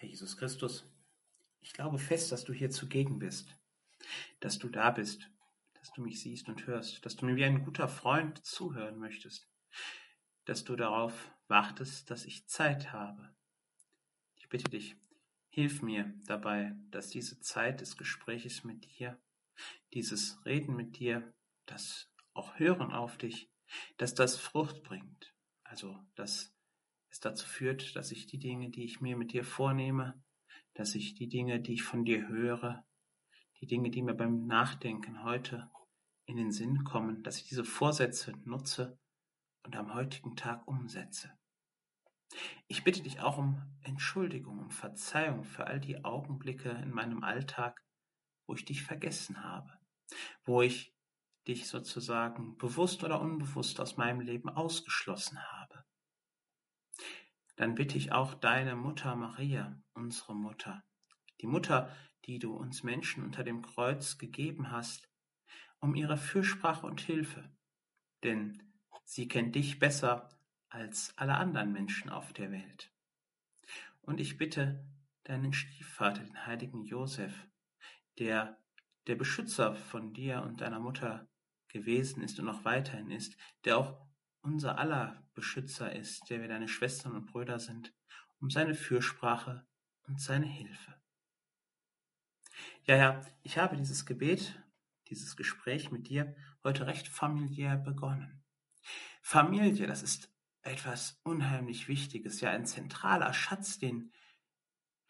Herr Jesus Christus, ich glaube fest, dass du hier zugegen bist, dass du da bist, dass du mich siehst und hörst, dass du mir wie ein guter Freund zuhören möchtest, dass du darauf wartest, dass ich Zeit habe. Ich bitte dich, hilf mir dabei, dass diese Zeit des Gespräches mit dir, dieses Reden mit dir, das auch Hören auf dich, dass das Frucht bringt, also dass es dazu führt, dass ich die Dinge, die ich mir mit dir vornehme, dass ich die Dinge, die ich von dir höre, die Dinge, die mir beim Nachdenken heute in den Sinn kommen, dass ich diese Vorsätze nutze und am heutigen Tag umsetze. Ich bitte dich auch um Entschuldigung, um Verzeihung für all die Augenblicke in meinem Alltag, wo ich dich vergessen habe, wo ich dich sozusagen bewusst oder unbewusst aus meinem Leben ausgeschlossen habe dann bitte ich auch deine Mutter Maria, unsere Mutter, die Mutter, die du uns Menschen unter dem Kreuz gegeben hast, um ihre Fürsprache und Hilfe, denn sie kennt dich besser als alle anderen Menschen auf der Welt. Und ich bitte deinen Stiefvater, den heiligen Josef, der der Beschützer von dir und deiner Mutter gewesen ist und noch weiterhin ist, der auch unser aller Beschützer ist, der wir deine Schwestern und Brüder sind, um seine Fürsprache und seine Hilfe. Ja, ja, ich habe dieses Gebet, dieses Gespräch mit dir heute recht familiär begonnen. Familie, das ist etwas unheimlich Wichtiges, ja ein zentraler Schatz, den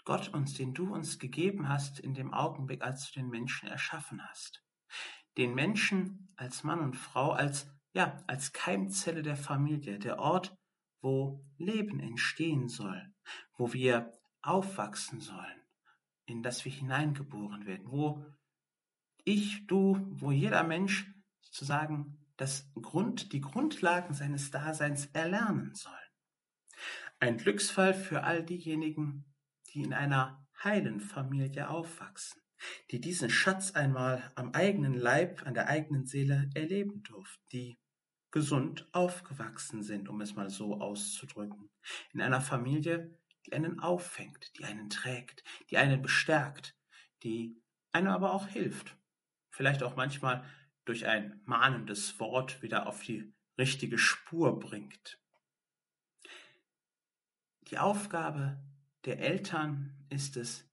Gott uns, den du uns gegeben hast in dem Augenblick, als du den Menschen erschaffen hast. Den Menschen als Mann und Frau, als ja, als Keimzelle der Familie, der Ort, wo Leben entstehen soll, wo wir aufwachsen sollen, in das wir hineingeboren werden, wo ich, du, wo jeder Mensch sozusagen das Grund, die Grundlagen seines Daseins erlernen soll. Ein Glücksfall für all diejenigen, die in einer heilen Familie aufwachsen, die diesen Schatz einmal am eigenen Leib, an der eigenen Seele erleben durften, die gesund aufgewachsen sind, um es mal so auszudrücken. In einer Familie, die einen auffängt, die einen trägt, die einen bestärkt, die einem aber auch hilft. Vielleicht auch manchmal durch ein mahnendes Wort wieder auf die richtige Spur bringt. Die Aufgabe der Eltern ist es,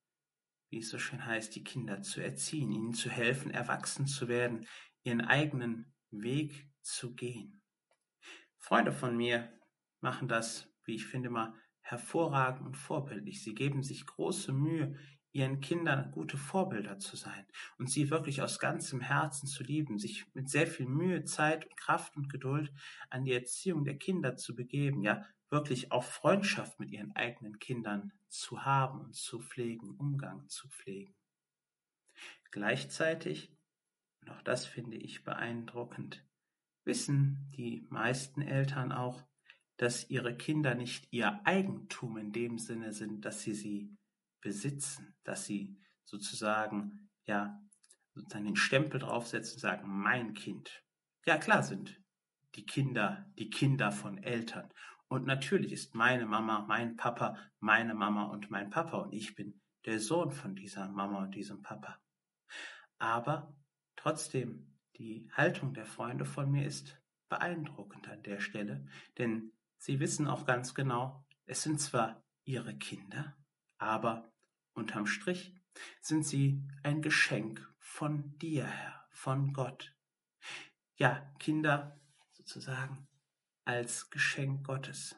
wie es so schön heißt, die Kinder zu erziehen, ihnen zu helfen, erwachsen zu werden, ihren eigenen Weg zu gehen. Freunde von mir machen das, wie ich finde, mal hervorragend und vorbildlich. Sie geben sich große Mühe, ihren Kindern gute Vorbilder zu sein und sie wirklich aus ganzem Herzen zu lieben, sich mit sehr viel Mühe, Zeit, Kraft und Geduld an die Erziehung der Kinder zu begeben, ja wirklich auch Freundschaft mit ihren eigenen Kindern zu haben und zu pflegen, Umgang zu pflegen. Gleichzeitig, und auch das finde ich beeindruckend, wissen die meisten Eltern auch, dass ihre Kinder nicht ihr Eigentum in dem Sinne sind, dass sie sie besitzen, dass sie sozusagen, ja, sozusagen den Stempel draufsetzen und sagen, mein Kind. Ja, klar sind die Kinder die Kinder von Eltern. Und natürlich ist meine Mama, mein Papa, meine Mama und mein Papa. Und ich bin der Sohn von dieser Mama und diesem Papa. Aber trotzdem die Haltung der Freunde von mir ist beeindruckend an der Stelle, denn sie wissen auch ganz genau, es sind zwar ihre Kinder, aber unterm Strich sind sie ein Geschenk von dir, Herr, von Gott. Ja, Kinder sozusagen als Geschenk Gottes.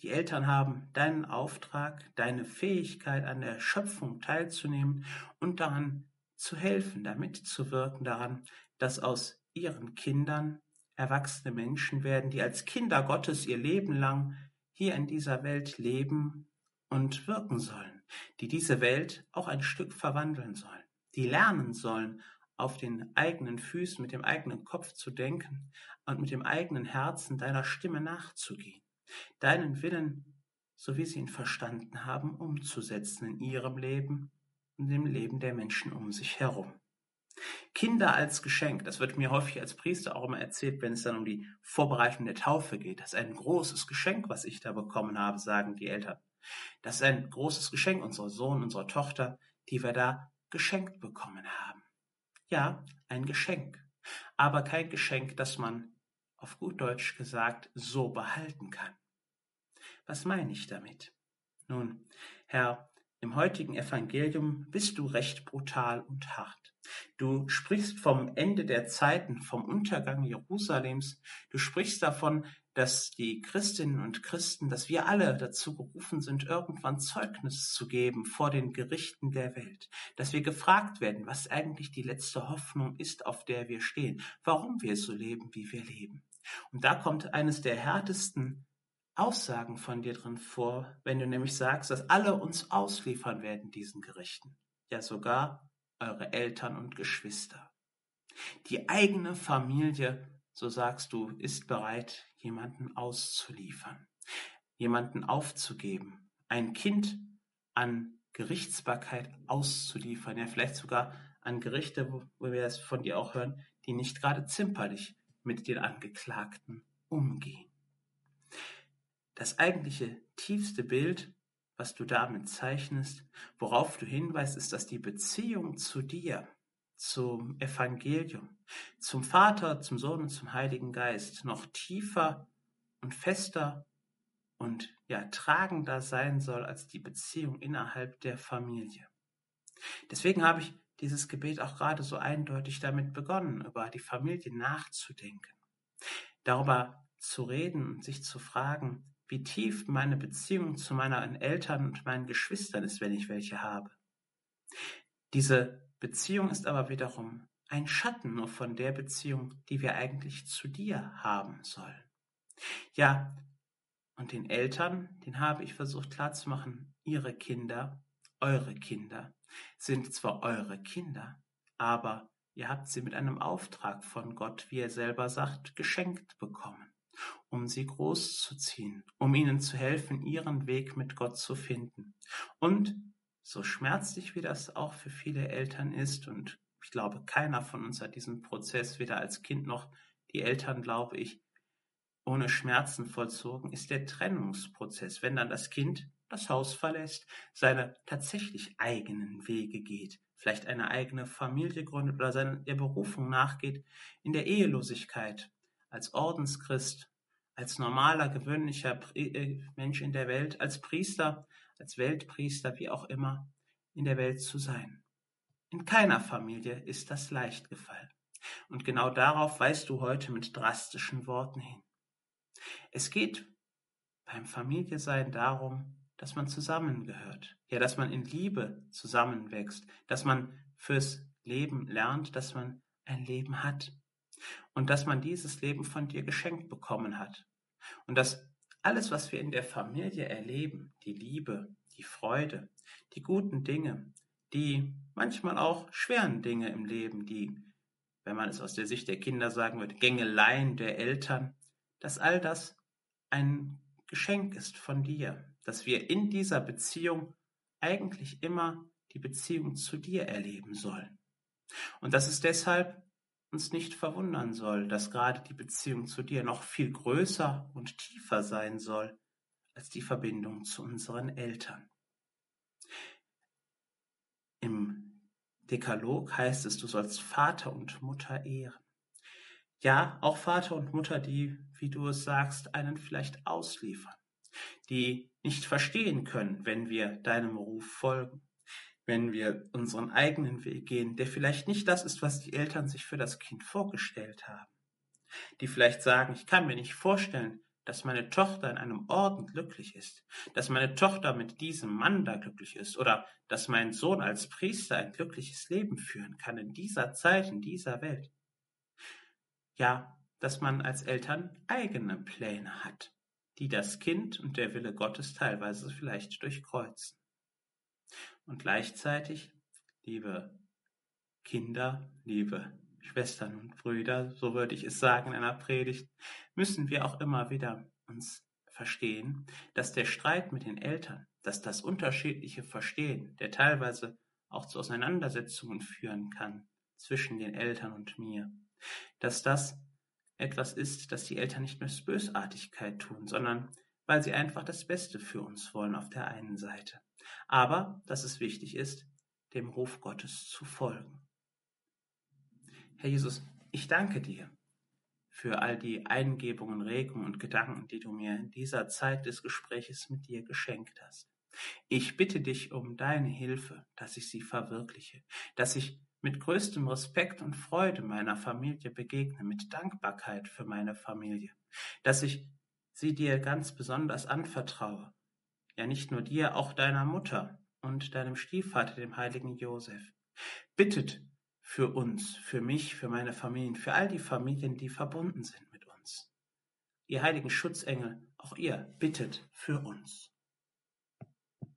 Die Eltern haben deinen Auftrag, deine Fähigkeit an der Schöpfung teilzunehmen und daran zu helfen, da mitzuwirken daran, dass aus ihren Kindern erwachsene Menschen werden, die als Kinder Gottes ihr Leben lang hier in dieser Welt leben und wirken sollen, die diese Welt auch ein Stück verwandeln sollen, die lernen sollen, auf den eigenen Füßen, mit dem eigenen Kopf zu denken und mit dem eigenen Herzen deiner Stimme nachzugehen, deinen Willen, so wie sie ihn verstanden haben, umzusetzen in ihrem Leben und im Leben der Menschen um sich herum. Kinder als Geschenk, das wird mir häufig als Priester auch immer erzählt, wenn es dann um die Vorbereitung der Taufe geht. Das ist ein großes Geschenk, was ich da bekommen habe, sagen die Eltern. Das ist ein großes Geschenk unserer Sohn, unserer Tochter, die wir da geschenkt bekommen haben. Ja, ein Geschenk, aber kein Geschenk, das man, auf gut Deutsch gesagt, so behalten kann. Was meine ich damit? Nun, Herr, im heutigen Evangelium bist du recht brutal und hart. Du sprichst vom Ende der Zeiten, vom Untergang Jerusalems. Du sprichst davon, dass die Christinnen und Christen, dass wir alle dazu gerufen sind, irgendwann Zeugnis zu geben vor den Gerichten der Welt. Dass wir gefragt werden, was eigentlich die letzte Hoffnung ist, auf der wir stehen. Warum wir so leben, wie wir leben. Und da kommt eines der härtesten Aussagen von dir drin vor, wenn du nämlich sagst, dass alle uns ausliefern werden diesen Gerichten. Ja, sogar eure Eltern und Geschwister. Die eigene Familie, so sagst du, ist bereit, jemanden auszuliefern, jemanden aufzugeben, ein Kind an Gerichtsbarkeit auszuliefern, ja vielleicht sogar an Gerichte, wo, wir es von dir auch hören, die nicht gerade zimperlich mit den Angeklagten umgehen. Das eigentliche tiefste Bild, was du damit zeichnest, worauf du hinweist, ist, dass die Beziehung zu dir, zum Evangelium, zum Vater, zum Sohn und zum Heiligen Geist noch tiefer und fester und ja tragender sein soll als die Beziehung innerhalb der Familie. Deswegen habe ich dieses Gebet auch gerade so eindeutig damit begonnen, über die Familie nachzudenken, darüber zu reden und sich zu fragen, wie tief meine Beziehung zu meinen Eltern und meinen Geschwistern ist, wenn ich welche habe. Diese Beziehung ist aber wiederum ein Schatten nur von der Beziehung, die wir eigentlich zu dir haben sollen. Ja, und den Eltern, den habe ich versucht klarzumachen, ihre Kinder, eure Kinder, sind zwar eure Kinder, aber ihr habt sie mit einem Auftrag von Gott, wie er selber sagt, geschenkt bekommen um sie großzuziehen, um ihnen zu helfen, ihren Weg mit Gott zu finden. Und so schmerzlich wie das auch für viele Eltern ist, und ich glaube, keiner von uns hat diesen Prozess weder als Kind noch die Eltern, glaube ich, ohne Schmerzen vollzogen, ist der Trennungsprozess, wenn dann das Kind das Haus verlässt, seine tatsächlich eigenen Wege geht, vielleicht eine eigene Familie gründet oder seiner Berufung nachgeht, in der Ehelosigkeit, als Ordenschrist, als normaler, gewöhnlicher äh, Mensch in der Welt, als Priester, als Weltpriester, wie auch immer, in der Welt zu sein. In keiner Familie ist das leicht gefallen. Und genau darauf weist du heute mit drastischen Worten hin. Es geht beim Familiesein darum, dass man zusammengehört, ja, dass man in Liebe zusammenwächst, dass man fürs Leben lernt, dass man ein Leben hat und dass man dieses Leben von dir geschenkt bekommen hat. Und dass alles, was wir in der Familie erleben, die Liebe, die Freude, die guten Dinge, die manchmal auch schweren Dinge im Leben, die, wenn man es aus der Sicht der Kinder sagen würde, Gängeleien der Eltern, dass all das ein Geschenk ist von dir, dass wir in dieser Beziehung eigentlich immer die Beziehung zu dir erleben sollen. Und dass es deshalb uns nicht verwundern soll, dass gerade die Beziehung zu dir noch viel größer und tiefer sein soll als die Verbindung zu unseren Eltern. Im Dekalog heißt es, du sollst Vater und Mutter ehren. Ja, auch Vater und Mutter, die, wie du es sagst, einen vielleicht ausliefern, die nicht verstehen können, wenn wir deinem Ruf folgen wenn wir unseren eigenen Weg gehen, der vielleicht nicht das ist, was die Eltern sich für das Kind vorgestellt haben. Die vielleicht sagen, ich kann mir nicht vorstellen, dass meine Tochter in einem Orden glücklich ist, dass meine Tochter mit diesem Mann da glücklich ist oder dass mein Sohn als Priester ein glückliches Leben führen kann in dieser Zeit, in dieser Welt. Ja, dass man als Eltern eigene Pläne hat, die das Kind und der Wille Gottes teilweise vielleicht durchkreuzen. Und gleichzeitig, liebe Kinder, liebe Schwestern und Brüder, so würde ich es sagen in einer Predigt, müssen wir auch immer wieder uns verstehen, dass der Streit mit den Eltern, dass das unterschiedliche Verstehen, der teilweise auch zu Auseinandersetzungen führen kann zwischen den Eltern und mir, dass das etwas ist, das die Eltern nicht nur aus Bösartigkeit tun, sondern weil sie einfach das Beste für uns wollen auf der einen Seite. Aber, dass es wichtig ist, dem Ruf Gottes zu folgen. Herr Jesus, ich danke dir für all die Eingebungen, Regungen und Gedanken, die du mir in dieser Zeit des Gespräches mit dir geschenkt hast. Ich bitte dich um deine Hilfe, dass ich sie verwirkliche, dass ich mit größtem Respekt und Freude meiner Familie begegne, mit Dankbarkeit für meine Familie, dass ich sie dir ganz besonders anvertraue, ja nicht nur dir, auch deiner Mutter und deinem Stiefvater, dem heiligen Josef. Bittet für uns, für mich, für meine Familien, für all die Familien, die verbunden sind mit uns. Ihr heiligen Schutzengel, auch ihr bittet für uns.